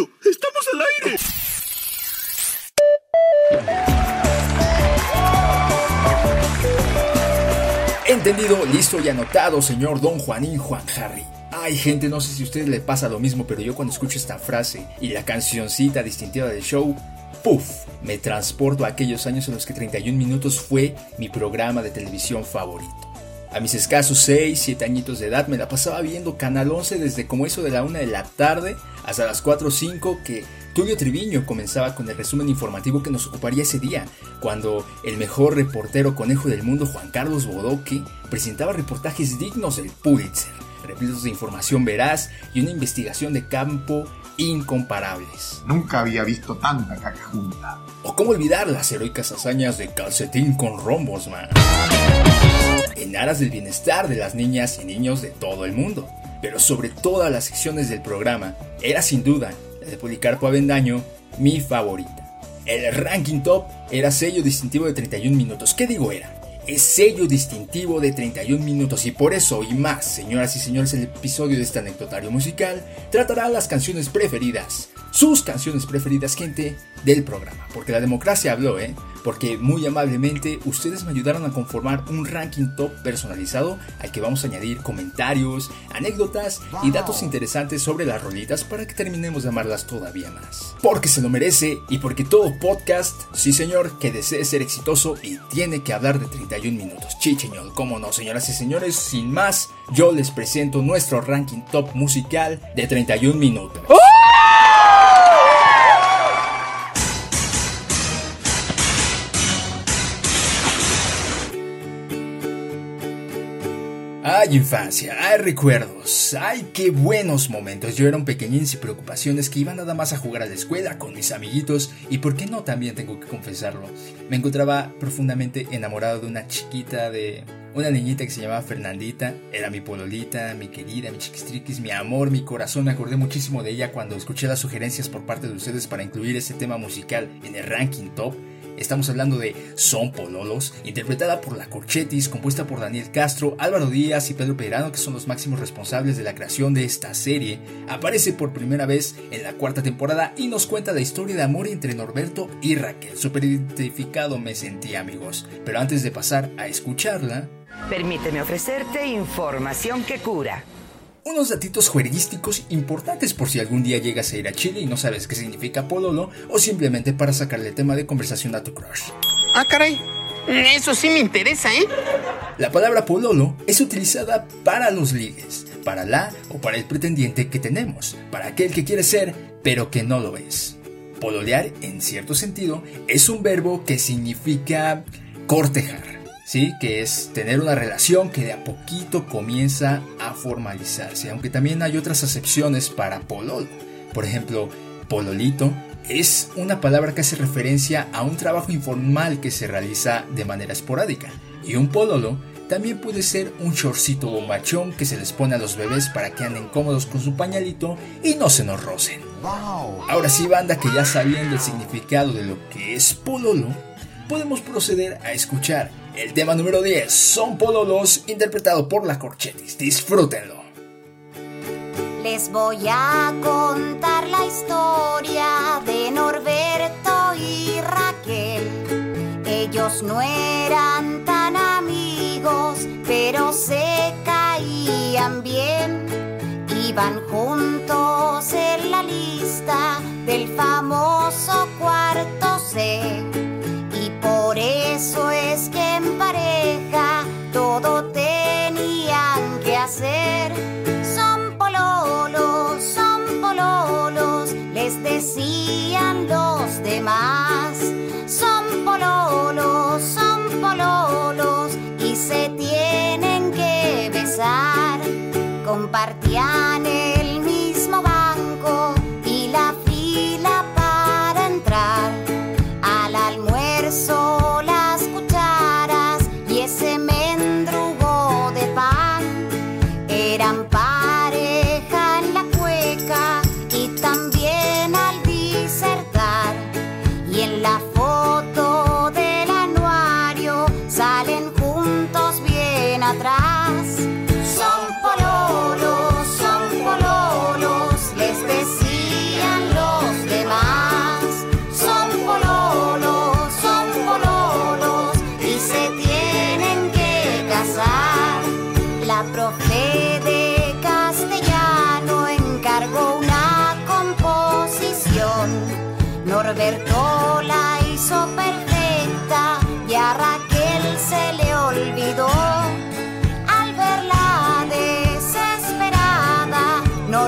¡Estamos al aire! Entendido, listo y anotado, señor Don Juanín Juan Harry. Ay, gente, no sé si a ustedes le pasa lo mismo, pero yo cuando escucho esta frase y la cancioncita distintiva del show, ¡puf! Me transporto a aquellos años en los que 31 minutos fue mi programa de televisión favorito. A mis escasos 6, 7 añitos de edad me la pasaba viendo Canal 11 desde como eso de la 1 de la tarde hasta las 4 o 5 que Tulio Triviño comenzaba con el resumen informativo que nos ocuparía ese día, cuando el mejor reportero conejo del mundo, Juan Carlos Bodoque, presentaba reportajes dignos del Pulitzer, repletos de información veraz y una investigación de campo incomparables. Nunca había visto tanta caca junta. O cómo olvidar las heroicas hazañas de calcetín con rombos, man. En aras del bienestar de las niñas y niños de todo el mundo. Pero sobre todas las secciones del programa, era sin duda la de Policarpo Avendaño mi favorita. El ranking top era sello distintivo de 31 minutos. ¿Qué digo era? Es sello distintivo de 31 minutos y por eso y más, señoras y señores, el episodio de este anecdotario musical tratará las canciones preferidas, sus canciones preferidas, gente, del programa. Porque la democracia habló, ¿eh? porque muy amablemente ustedes me ayudaron a conformar un ranking top personalizado al que vamos a añadir comentarios, anécdotas y datos interesantes sobre las rolitas para que terminemos de amarlas todavía más. Porque se lo merece y porque todo podcast, sí señor, que desee ser exitoso y tiene que hablar de 31 minutos. Chicheñol, cómo no, señoras y señores, sin más, yo les presento nuestro ranking top musical de 31 minutos. Hay infancia, hay recuerdos, ay qué buenos momentos. Yo era un pequeñín sin preocupaciones que iba nada más a jugar a la escuela con mis amiguitos y por qué no también tengo que confesarlo. Me encontraba profundamente enamorado de una chiquita de una niñita que se llamaba Fernandita, era mi pololita, mi querida, mi chiquistriquis, mi amor, mi corazón. Me acordé muchísimo de ella cuando escuché las sugerencias por parte de ustedes para incluir ese tema musical en el ranking top. Estamos hablando de Son Pololos, interpretada por La Corchetis, compuesta por Daniel Castro, Álvaro Díaz y Pedro Peirano, que son los máximos responsables de la creación de esta serie. Aparece por primera vez en la cuarta temporada y nos cuenta la historia de amor entre Norberto y Raquel. Super identificado me sentí, amigos. Pero antes de pasar a escucharla, Permíteme ofrecerte información que cura. Unos datitos juerguísticos importantes por si algún día llegas a ir a Chile y no sabes qué significa pololo o simplemente para sacarle tema de conversación a tu crush. Ah, caray. Eso sí me interesa, ¿eh? La palabra pololo es utilizada para los ligues, para la o para el pretendiente que tenemos, para aquel que quiere ser pero que no lo es. Pololear, en cierto sentido, es un verbo que significa cortejar, ¿sí? Que es tener una relación que de a poquito comienza a formalizarse, aunque también hay otras acepciones para pololo. Por ejemplo, pololito es una palabra que hace referencia a un trabajo informal que se realiza de manera esporádica. Y un pololo también puede ser un shortcito bombachón que se les pone a los bebés para que anden cómodos con su pañalito y no se nos rocen. Ahora sí, banda, que ya sabiendo el significado de lo que es pololo, podemos proceder a escuchar el tema número 10, Son Pololos, interpretado por la Corchetis. Disfrútenlo. Les voy a contar la historia de Norberto y Raquel. Ellos no eran tan amigos, pero se caían bien. Iban juntos en la lista del famoso cuarto C. Por eso es que en pareja todo tenían que hacer. Son pololos, son pololos, les decían los demás. Son pololos, son pololos y se tienen que besar. Compartían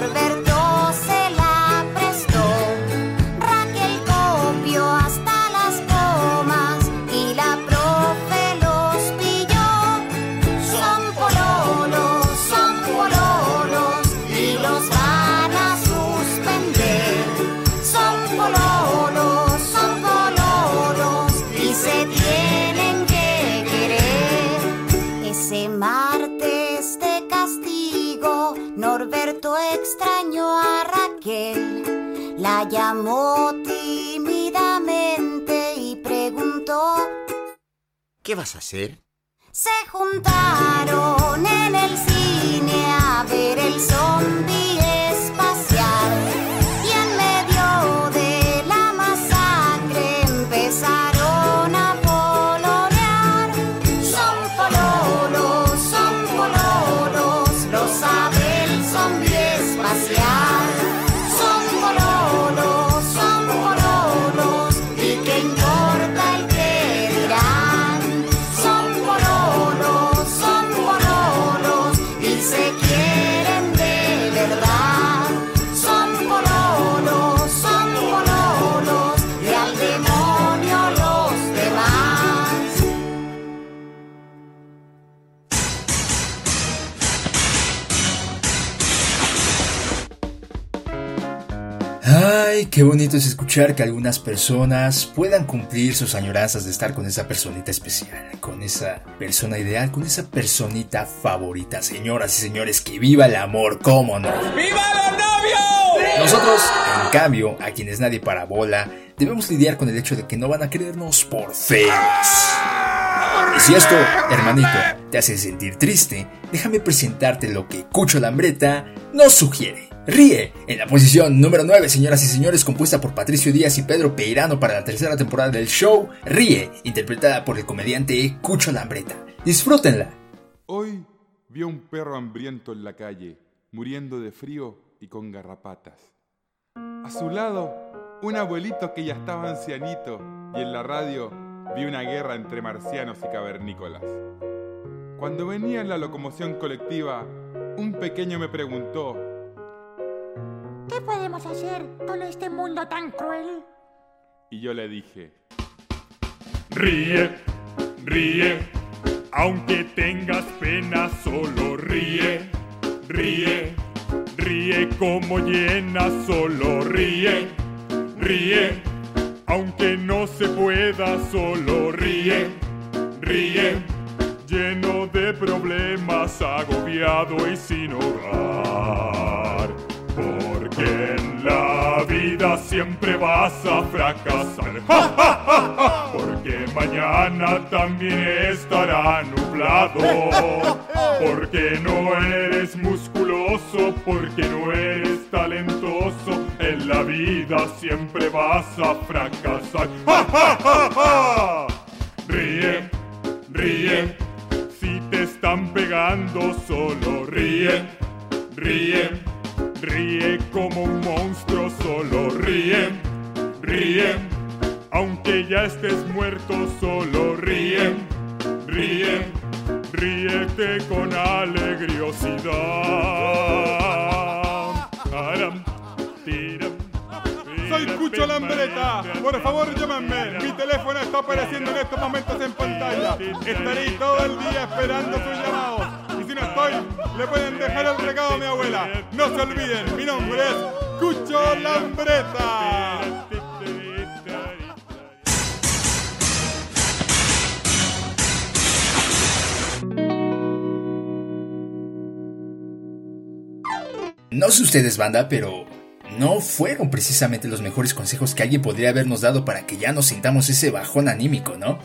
desesperada, Norberto llamó tímidamente y preguntó. ¿Qué vas a hacer? Se juntaron en el cine a ver el zombie qué bonito es escuchar que algunas personas puedan cumplir sus añoranzas de estar con esa personita especial, con esa persona ideal, con esa personita favorita. Señoras y señores, que viva el amor, cómo no. ¡Viva los novios! Nosotros, en cambio, a quienes nadie parabola, debemos lidiar con el hecho de que no van a querernos por feos. Y si esto, hermanito, te hace sentir triste, déjame presentarte lo que Cucho Lambreta nos sugiere. Ríe, en la posición número 9, señoras y señores, compuesta por Patricio Díaz y Pedro Peirano para la tercera temporada del show, Ríe, interpretada por el comediante Cucho Lambreta. Disfrútenla. Hoy vi a un perro hambriento en la calle, muriendo de frío y con garrapatas. A su lado, un abuelito que ya estaba ancianito y en la radio vi una guerra entre marcianos y cavernícolas. Cuando venía en la locomoción colectiva, un pequeño me preguntó, ¿Qué podemos hacer con este mundo tan cruel? y yo le dije, Ríe, ríe, aunque tengas pena, solo ríe, ríe, ríe como llena, solo ríe, ríe, aunque no se pueda, solo ríe, ríe, lleno de problemas, agobiado y sin hogar. En la vida siempre vas a fracasar. ¡Ja, ja, ja, ja! Porque mañana también estará nublado. Porque no eres musculoso, porque no eres talentoso. En la vida siempre vas a fracasar. ¡Ja, Estaré todo el día esperando sus llamados. Y si no estoy, le pueden dejar el recado a mi abuela. No se olviden, mi nombre es Cucho Lambreta. No sé ustedes, banda, pero no fueron precisamente los mejores consejos que alguien podría habernos dado para que ya nos sintamos ese bajón anímico, ¿no?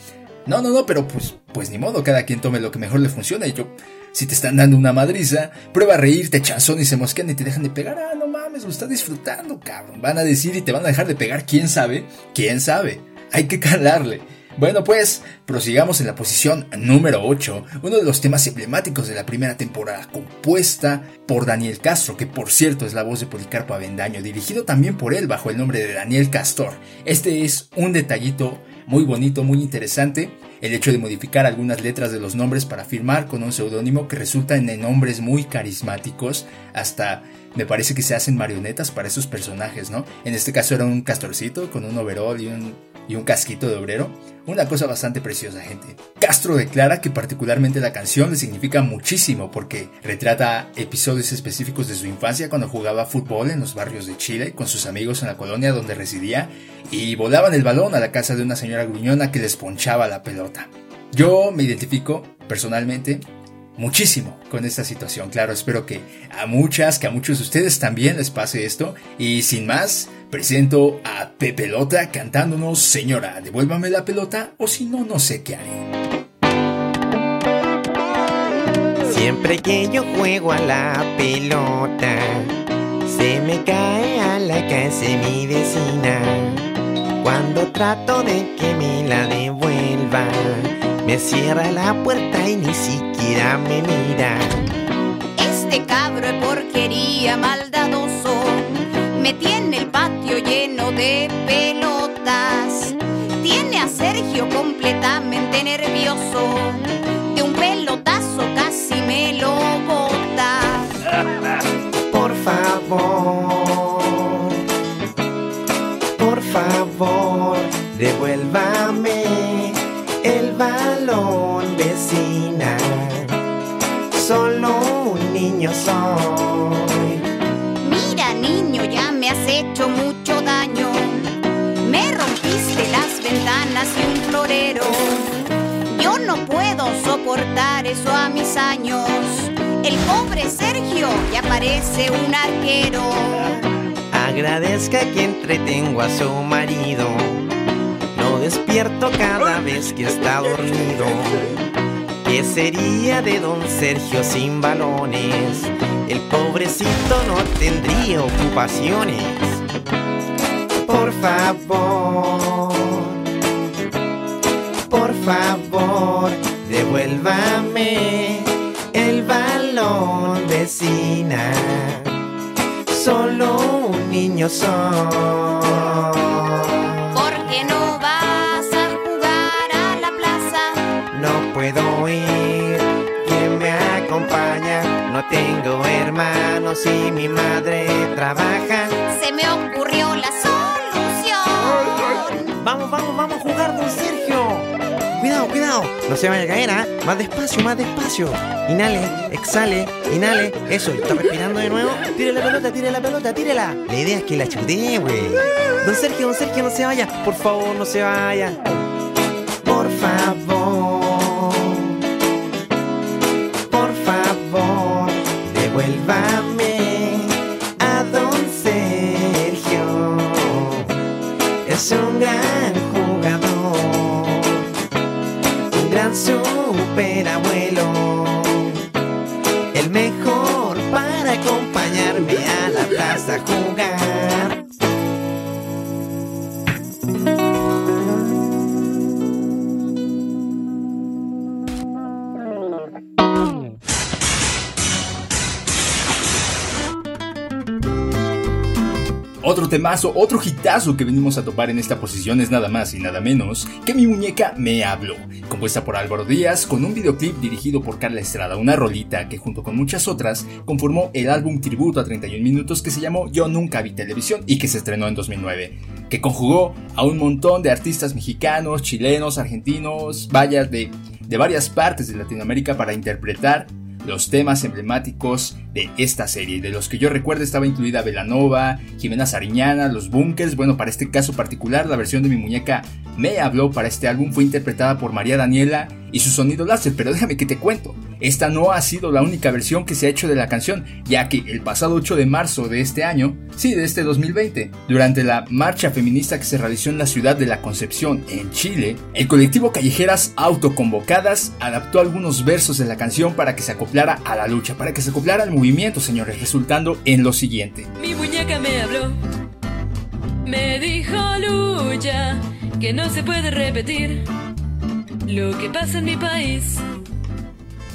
No, no, no, pero pues, pues ni modo, cada quien tome lo que mejor le funciona y yo, si te están dando una madriza, prueba a reírte, chanzón y se mosquean y te dejan de pegar, ah, no mames, lo estás disfrutando, cabrón. Van a decir y te van a dejar de pegar, quién sabe, quién sabe. Hay que calarle. Bueno, pues prosigamos en la posición número 8, uno de los temas emblemáticos de la primera temporada, compuesta por Daniel Castro, que por cierto es la voz de Policarpo Avendaño, dirigido también por él bajo el nombre de Daniel Castor. Este es un detallito muy bonito, muy interesante, el hecho de modificar algunas letras de los nombres para firmar con un seudónimo que resultan en nombres muy carismáticos, hasta me parece que se hacen marionetas para esos personajes, ¿no? En este caso era un castorcito con un overall y un, y un casquito de obrero. Una cosa bastante preciosa, gente. Castro declara que particularmente la canción le significa muchísimo porque retrata episodios específicos de su infancia cuando jugaba fútbol en los barrios de Chile con sus amigos en la colonia donde residía y volaban el balón a la casa de una señora gruñona que les ponchaba la pelota. Yo me identifico personalmente muchísimo con esta situación. Claro, espero que a muchas, que a muchos de ustedes también les pase esto. Y sin más, presento a Pepelota cantándonos Señora, devuélvame la pelota o si no, no sé qué haré. Siempre que yo juego a la pelota, se me cae a la casa mi vecina. Cuando trato de que me la devuelva, me cierra la puerta y ni siquiera me mira. Este cabro de porquería maldadoso me tiene el patio lleno de pelotas. Tiene a Sergio completamente nervioso. De un pelotazo casi me lo bota. Por favor, por favor, devuélvame el balón, vecina. Solo un niño soy. Mira niño, ya me has hecho mucho daño. Me rompiste las ventanas y un florero. Yo no puedo soportar eso a mis años. El pobre Sergio ya parece un arquero. Agradezca que entretengo a su marido. Lo despierto cada vez que está dormido. ¿Qué sería de don Sergio sin balones? El pobrecito no tendría ocupaciones. Por favor, por favor, devuélvame el balón, vecina. Solo un niño soy. ¿Por qué no No tengo hermanos y mi madre trabaja. Se me ocurrió la solución. Vamos, vamos, vamos a jugar, don Sergio. Cuidado, cuidado, no se vaya a caer, ¿ah? Más despacio, más despacio. Inhale, exhale, inhale. Eso, está respirando de nuevo. Tire la pelota, tire la pelota, tírela. La idea es que la chutee, güey. Don Sergio, don Sergio, no se vaya. Por favor, no se vaya. Temazo, otro hitazo que venimos a topar en esta posición es nada más y nada menos que Mi Muñeca Me Habló, compuesta por Álvaro Díaz con un videoclip dirigido por Carla Estrada, una rolita que junto con muchas otras conformó el álbum tributo a 31 minutos que se llamó Yo Nunca Vi Televisión y que se estrenó en 2009, que conjugó a un montón de artistas mexicanos, chilenos, argentinos, vaya de, de varias partes de Latinoamérica para interpretar los temas emblemáticos de esta serie. De los que yo recuerdo estaba incluida Velanova, Jimena Sariñana, Los Bunkers. Bueno, para este caso particular, la versión de mi muñeca Me Habló para este álbum fue interpretada por María Daniela y su sonido láser. Pero déjame que te cuento, esta no ha sido la única versión que se ha hecho de la canción, ya que el pasado 8 de marzo de este año, sí, de este 2020, durante la marcha feminista que se realizó en la ciudad de la Concepción, en Chile, el colectivo Callejeras Autoconvocadas adaptó algunos versos de la canción para que se acoplara a la lucha, para que se acoplara al movimiento, señores, resultando en lo siguiente. Mi muñeca me habló, me dijo lucha que no se puede repetir lo que pasa en mi país.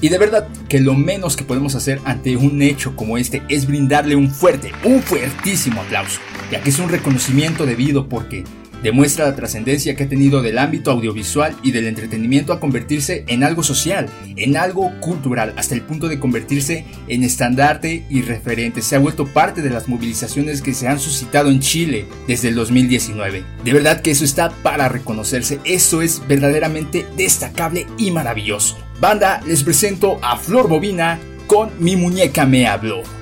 Y de verdad que lo menos que podemos hacer ante un hecho como este es brindarle un fuerte, un fuertísimo aplauso, ya que es un reconocimiento debido porque demuestra la trascendencia que ha tenido del ámbito audiovisual y del entretenimiento a convertirse en algo social, en algo cultural, hasta el punto de convertirse en estandarte y referente. Se ha vuelto parte de las movilizaciones que se han suscitado en Chile desde el 2019. De verdad que eso está para reconocerse, eso es verdaderamente destacable y maravilloso. Banda, les presento a Flor Bobina con Mi muñeca me habló.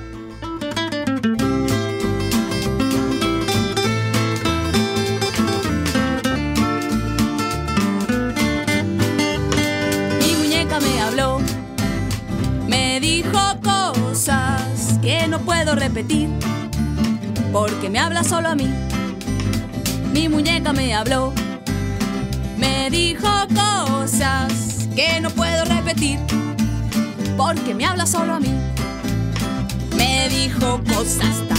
Porque me habla solo a mí. Mi muñeca me habló, me dijo cosas que no puedo repetir, porque me habla solo a mí. Me dijo cosas tan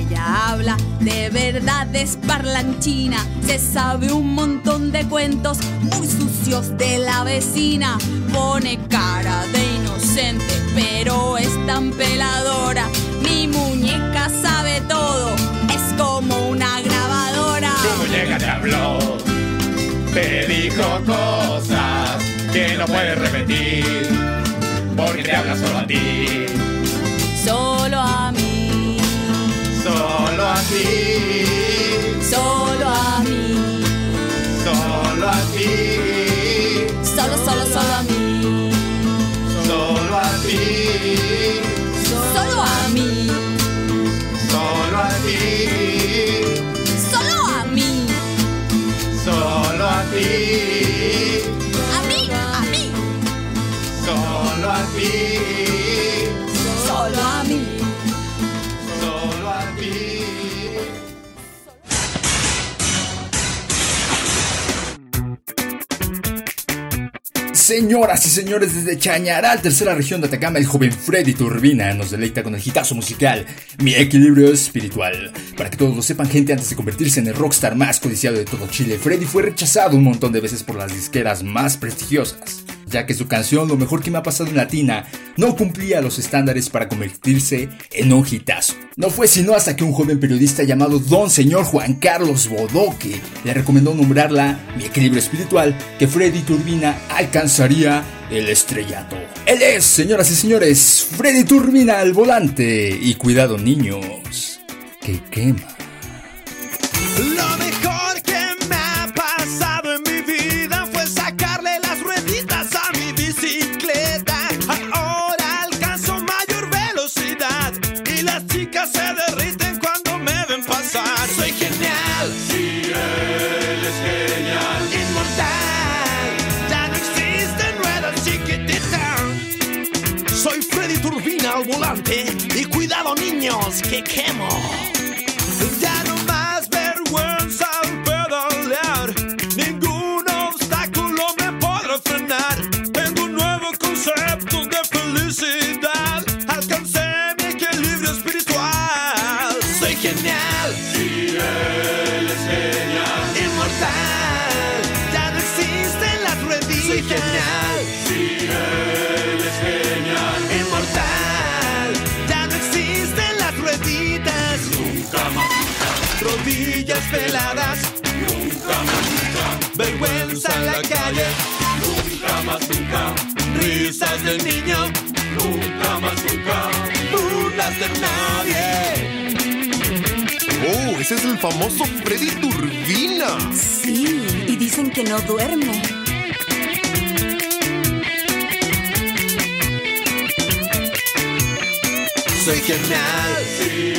ella habla, de verdad es parlanchina. Se sabe un montón de cuentos muy sucios de la vecina. Pone cara de inocente, pero es tan peladora. Mi muñeca sabe todo, es como una grabadora. Tu muñeca te habló, te dijo cosas que no puedes repetir, porque te habla solo a ti. Solo a mí, Solo a ti, solo a mí, solo a ti, solo, solo, solo a mí, Señoras y señores, desde Chañaral, tercera región de Atacama, el joven Freddy Turbina nos deleita con el hitazo musical Mi equilibrio espiritual. Para que todos lo sepan, gente, antes de convertirse en el rockstar más codiciado de todo Chile, Freddy fue rechazado un montón de veces por las disqueras más prestigiosas, ya que su canción Lo mejor que me ha pasado en Latina no cumplía los estándares para convertirse en un hitazo. No fue sino hasta que un joven periodista llamado Don Señor Juan Carlos Bodoque le recomendó nombrarla Mi equilibrio espiritual que Freddy Turbina alcanzaría el estrellato. Él es, señoras y señores, Freddy Turbina al volante. Y cuidado niños, que quema. Cuidado niños que quemo. Calle, nunca más, nunca, risas del niño, nunca más, nunca. burlas de nadie. Oh, ese es el famoso Freddy Turbina. Sí, y dicen que no duerme. Soy genial, Si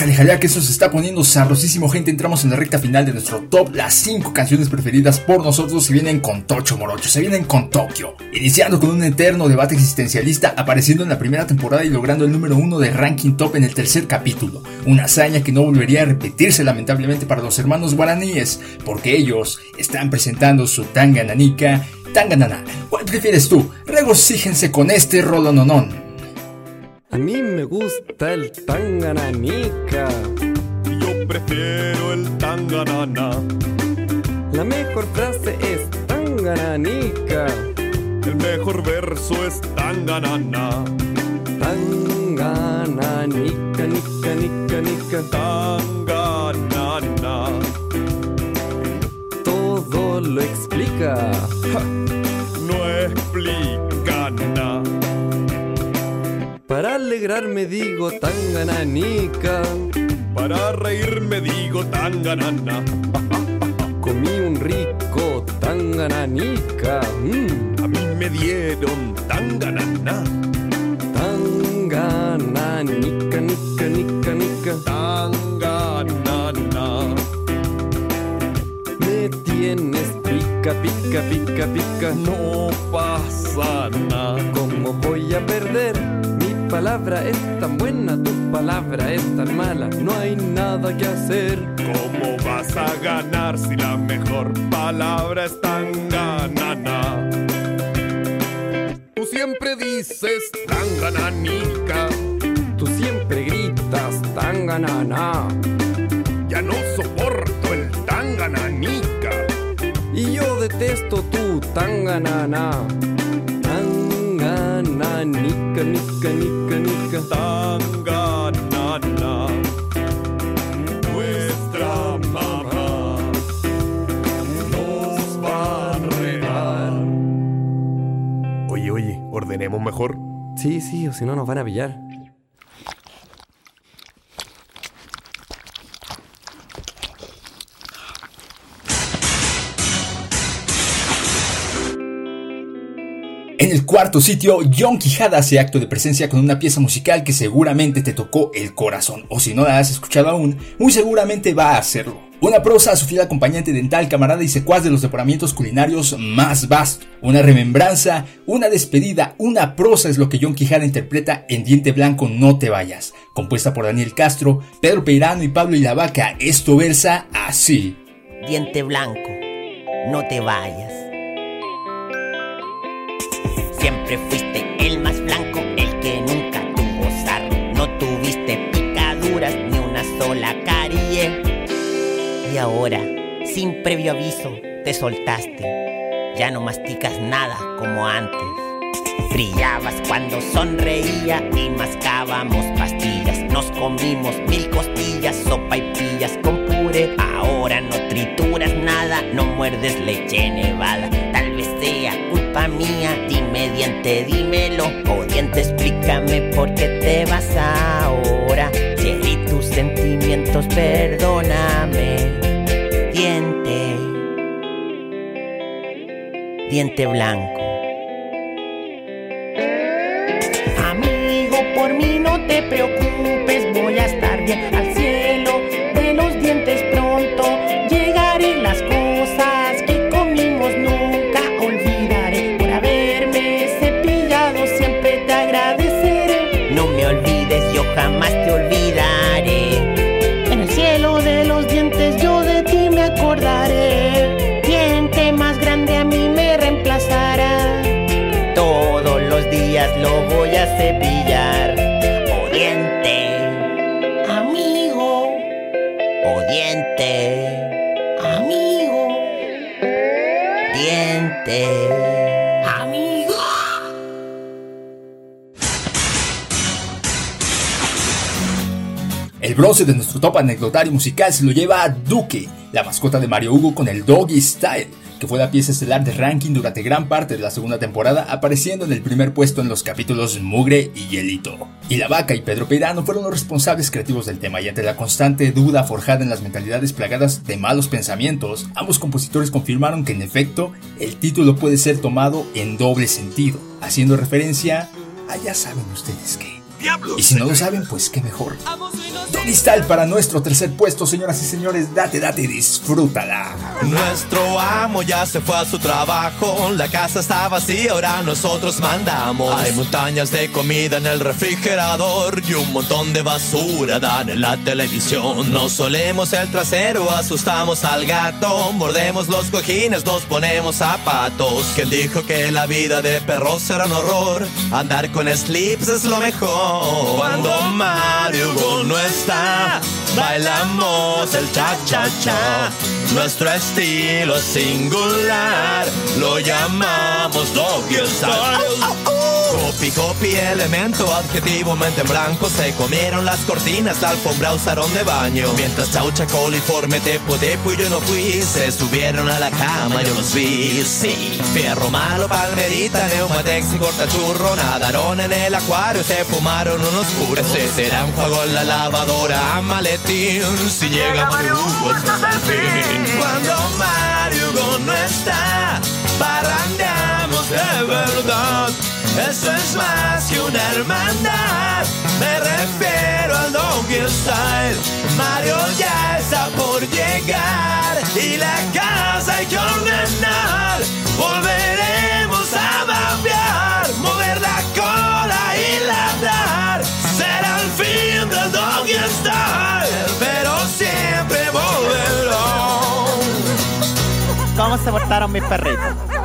Ájale, jale, que eso se está poniendo sabrosísimo, gente. Entramos en la recta final de nuestro top. Las 5 canciones preferidas por nosotros se vienen con Tocho Morocho, se vienen con Tokio. Iniciando con un eterno debate existencialista, apareciendo en la primera temporada y logrando el número 1 de ranking top en el tercer capítulo. Una hazaña que no volvería a repetirse lamentablemente para los hermanos guaraníes, porque ellos están presentando su tanga nanica. Tanganana, ¿cuál prefieres tú? Regocíjense con este rolononón. A mí me gusta el tangananica. Yo prefiero el tanganana. La mejor frase es tangananica. El mejor verso es tanganana. Tangananica, nica, nica, nica. Tanganana. Todo lo explica. Ja, Para alegrarme digo tangananica. Para reírme digo tanganana. Comí un rico tangananica. Mm. A mí me dieron tanganana. Tangananica, nica, nica, nica. Tanganana. Me tienes pica, pica, pica, pica. No pasa nada. ¿Cómo voy a perder? Mi palabra es tan buena, tu palabra es tan mala. No hay nada que hacer. ¿Cómo vas a ganar si la mejor palabra es tanganana? Tú siempre dices tangananica. Tú siempre gritas tanganana. Ya no soporto el tangananica. Y yo detesto tu tanganana. Tangananica, nica, nica, nica. Tanganana. Nuestra mamá nos va a regar. Oye, oye, ordenemos mejor. Sí, sí, o si no nos van a pillar. Cuarto sitio, John Quijada hace acto de presencia con una pieza musical que seguramente te tocó el corazón, o si no la has escuchado aún, muy seguramente va a hacerlo. Una prosa a su fiel acompañante dental, camarada y secuaz de los deporamientos culinarios más vasto. Una remembranza, una despedida, una prosa es lo que John Quijada interpreta en Diente Blanco No Te Vayas. Compuesta por Daniel Castro, Pedro Peirano y Pablo Ilavaca, esto versa así. Diente Blanco, no te vayas. Siempre fuiste el más blanco, el que nunca tuvo sarro. No tuviste picaduras ni una sola carie. Y ahora, sin previo aviso, te soltaste. Ya no masticas nada como antes. Brillabas cuando sonreía y mascábamos pastillas. Nos comimos mil costillas, sopa y pillas con puré. Ahora no trituras nada, no muerdes leche nevada. Tal vez sea culpa mía, dime diente, dímelo. O diente, explícame por qué te vas ahora. Herí tus sentimientos, perdóname. Diente, diente blanco. Amigo, por mí no te preocupes, 12 de nuestro top anecdotario musical se lo lleva a Duque, la mascota de Mario Hugo con el Doggy Style, que fue la pieza estelar de ranking durante gran parte de la segunda temporada, apareciendo en el primer puesto en los capítulos Mugre y Hielito. Y la vaca y Pedro Peirano fueron los responsables creativos del tema, y ante la constante duda forjada en las mentalidades plagadas de malos pensamientos, ambos compositores confirmaron que en efecto el título puede ser tomado en doble sentido, haciendo referencia a ya saben ustedes qué. Y si no lo saben, pues qué mejor. Doggy Style para nuestro tercer puesto, señoras y señores. Date, date, disfrútala. Nuestro amo ya se fue a su trabajo. La casa está vacía, ahora nosotros mandamos. Hay montañas de comida en el refrigerador y un montón de basura dan en la televisión. Nos solemos el trasero, asustamos al gato. Mordemos los cojines, nos ponemos zapatos. ¿Quién dijo que la vida de perros era un horror? Andar con slips es lo mejor. Cuando Mario Hugo no está, bailamos el cha-cha-cha. Nuestro estilo es singular, lo llamamos Doggy Style. Copy, copy, elemento, adjetivo, mente en blanco. Se comieron las cortinas, la alfombra usaron de baño. Mientras chaucha, coliforme, tepo, tepo y yo no fui. Se subieron a la cama, yo los vi, sí Fierro malo, palmerita, neumatex y cortachurro. Nadaron en el acuario, se fumaron unos puros Se será un juego en la lavadora, maletín. Si llega Mario Hugo, es el fin Cuando Mario Hugo no está Parrandeamos de verdad eso es más que una hermandad. Me refiero al Donkey Style. Mario ya está por llegar y la casa hay que ordenar. Volveremos a babear, mover la cola y ladrar. Será el fin del Donkey Style, pero siempre volverán. ¿Cómo se portaron mis perritos?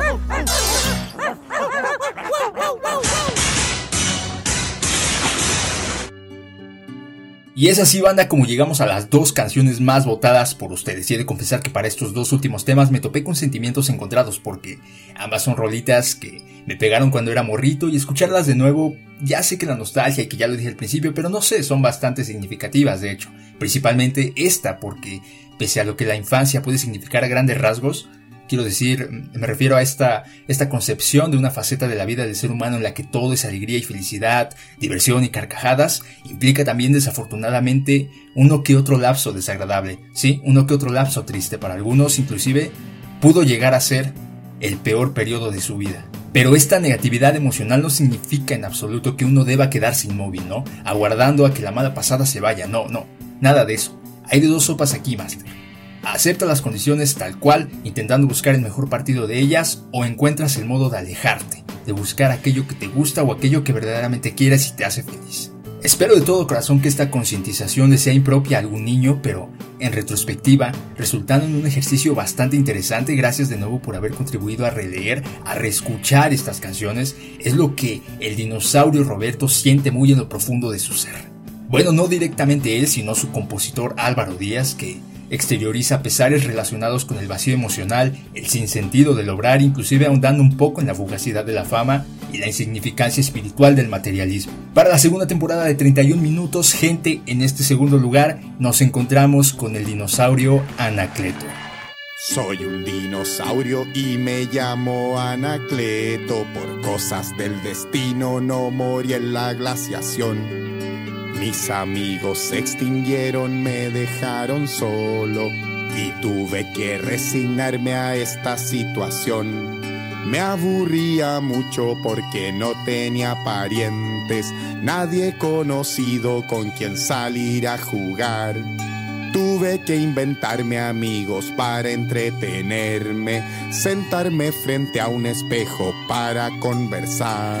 Y es así, banda, como llegamos a las dos canciones más votadas por ustedes. Y he de confesar que para estos dos últimos temas me topé con sentimientos encontrados, porque ambas son rolitas que me pegaron cuando era morrito y escucharlas de nuevo, ya sé que la nostalgia y que ya lo dije al principio, pero no sé, son bastante significativas, de hecho. Principalmente esta, porque pese a lo que la infancia puede significar a grandes rasgos, Quiero decir, me refiero a esta, esta concepción de una faceta de la vida del ser humano en la que todo es alegría y felicidad, diversión y carcajadas, implica también desafortunadamente uno que otro lapso desagradable, sí, uno que otro lapso triste para algunos, inclusive pudo llegar a ser el peor periodo de su vida. Pero esta negatividad emocional no significa en absoluto que uno deba quedarse inmóvil, ¿no? Aguardando a que la mala pasada se vaya, no, no, nada de eso. Hay de dos sopas aquí, Master. Acepta las condiciones tal cual, intentando buscar el mejor partido de ellas, o encuentras el modo de alejarte, de buscar aquello que te gusta o aquello que verdaderamente quieres y te hace feliz. Espero de todo corazón que esta concientización le sea impropia a algún niño, pero en retrospectiva, resultando en un ejercicio bastante interesante, gracias de nuevo por haber contribuido a releer, a reescuchar estas canciones, es lo que el dinosaurio Roberto siente muy en lo profundo de su ser. Bueno, no directamente él, sino su compositor Álvaro Díaz, que exterioriza pesares relacionados con el vacío emocional, el sinsentido del obrar, inclusive ahondando un poco en la fugacidad de la fama y la insignificancia espiritual del materialismo. Para la segunda temporada de 31 minutos, gente, en este segundo lugar nos encontramos con el dinosaurio Anacleto. Soy un dinosaurio y me llamo Anacleto. Por cosas del destino no morí en la glaciación. Mis amigos se extinguieron, me dejaron solo y tuve que resignarme a esta situación. Me aburría mucho porque no tenía parientes, nadie conocido con quien salir a jugar. Tuve que inventarme amigos para entretenerme, sentarme frente a un espejo para conversar.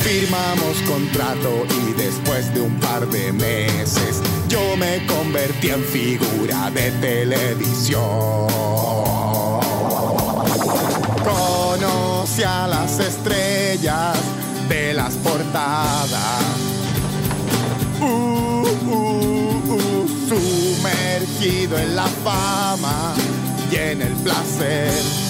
Firmamos contrato y después de un par de meses yo me convertí en figura de televisión. Conocí a las estrellas de las portadas. Uh, uh, uh, sumergido en la fama y en el placer.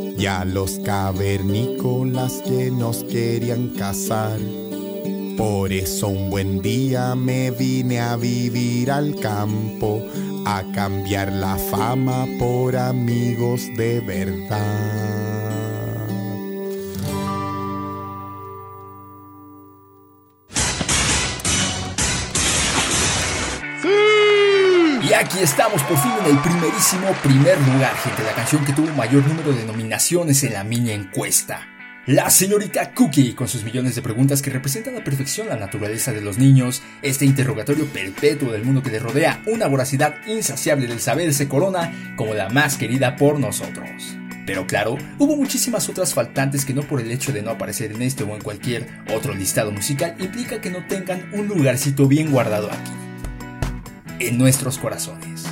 y a los cavernícolas que nos querían cazar. Por eso un buen día me vine a vivir al campo, a cambiar la fama por amigos de verdad. Y aquí estamos por fin en el primerísimo primer lugar, gente, la canción que tuvo mayor número de nominaciones en la mini encuesta. La señorita Cookie, con sus millones de preguntas que representan a perfección la naturaleza de los niños, este interrogatorio perpetuo del mundo que le rodea, una voracidad insaciable del saber se corona como la más querida por nosotros. Pero claro, hubo muchísimas otras faltantes que no por el hecho de no aparecer en este o en cualquier otro listado musical implica que no tengan un lugarcito bien guardado aquí, en nuestros corazones.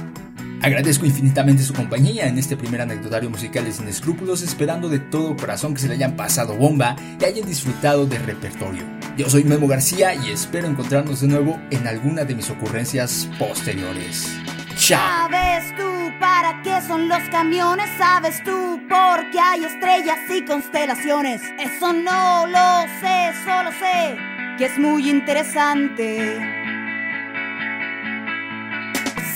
Agradezco infinitamente su compañía en este primer anecdotario musical de Sin Escrúpulos, esperando de todo corazón que se le hayan pasado bomba y hayan disfrutado del repertorio. Yo soy Memo García y espero encontrarnos de nuevo en alguna de mis ocurrencias posteriores. ¡Chao! ¿Sabes tú para qué son los camiones? ¿Sabes tú por qué hay estrellas y constelaciones? Eso no lo sé, solo sé que es muy interesante.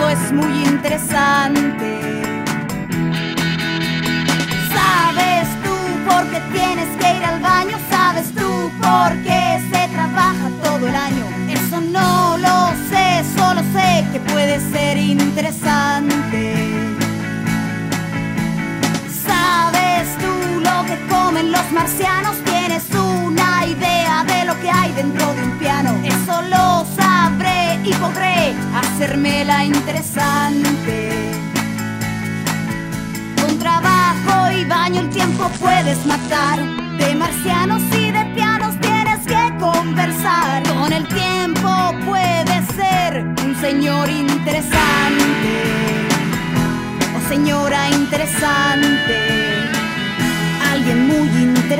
todo es muy interesante. ¿Sabes tú por qué tienes que ir al baño? ¿Sabes tú por qué se trabaja todo el año? Eso no lo sé, solo sé que puede ser interesante. ¿Sabes tú que comen los marcianos? ¿Tienes una idea de lo que hay dentro de un piano? Eso lo sabré y podré hacérmela interesante. Con trabajo y baño el tiempo puedes matar. De marcianos y de pianos tienes que conversar. Con el tiempo puedes ser un señor interesante. O señora interesante.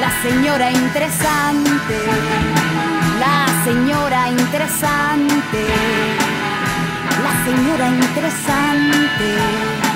la señora interesante la señora interesante, la señora interesante.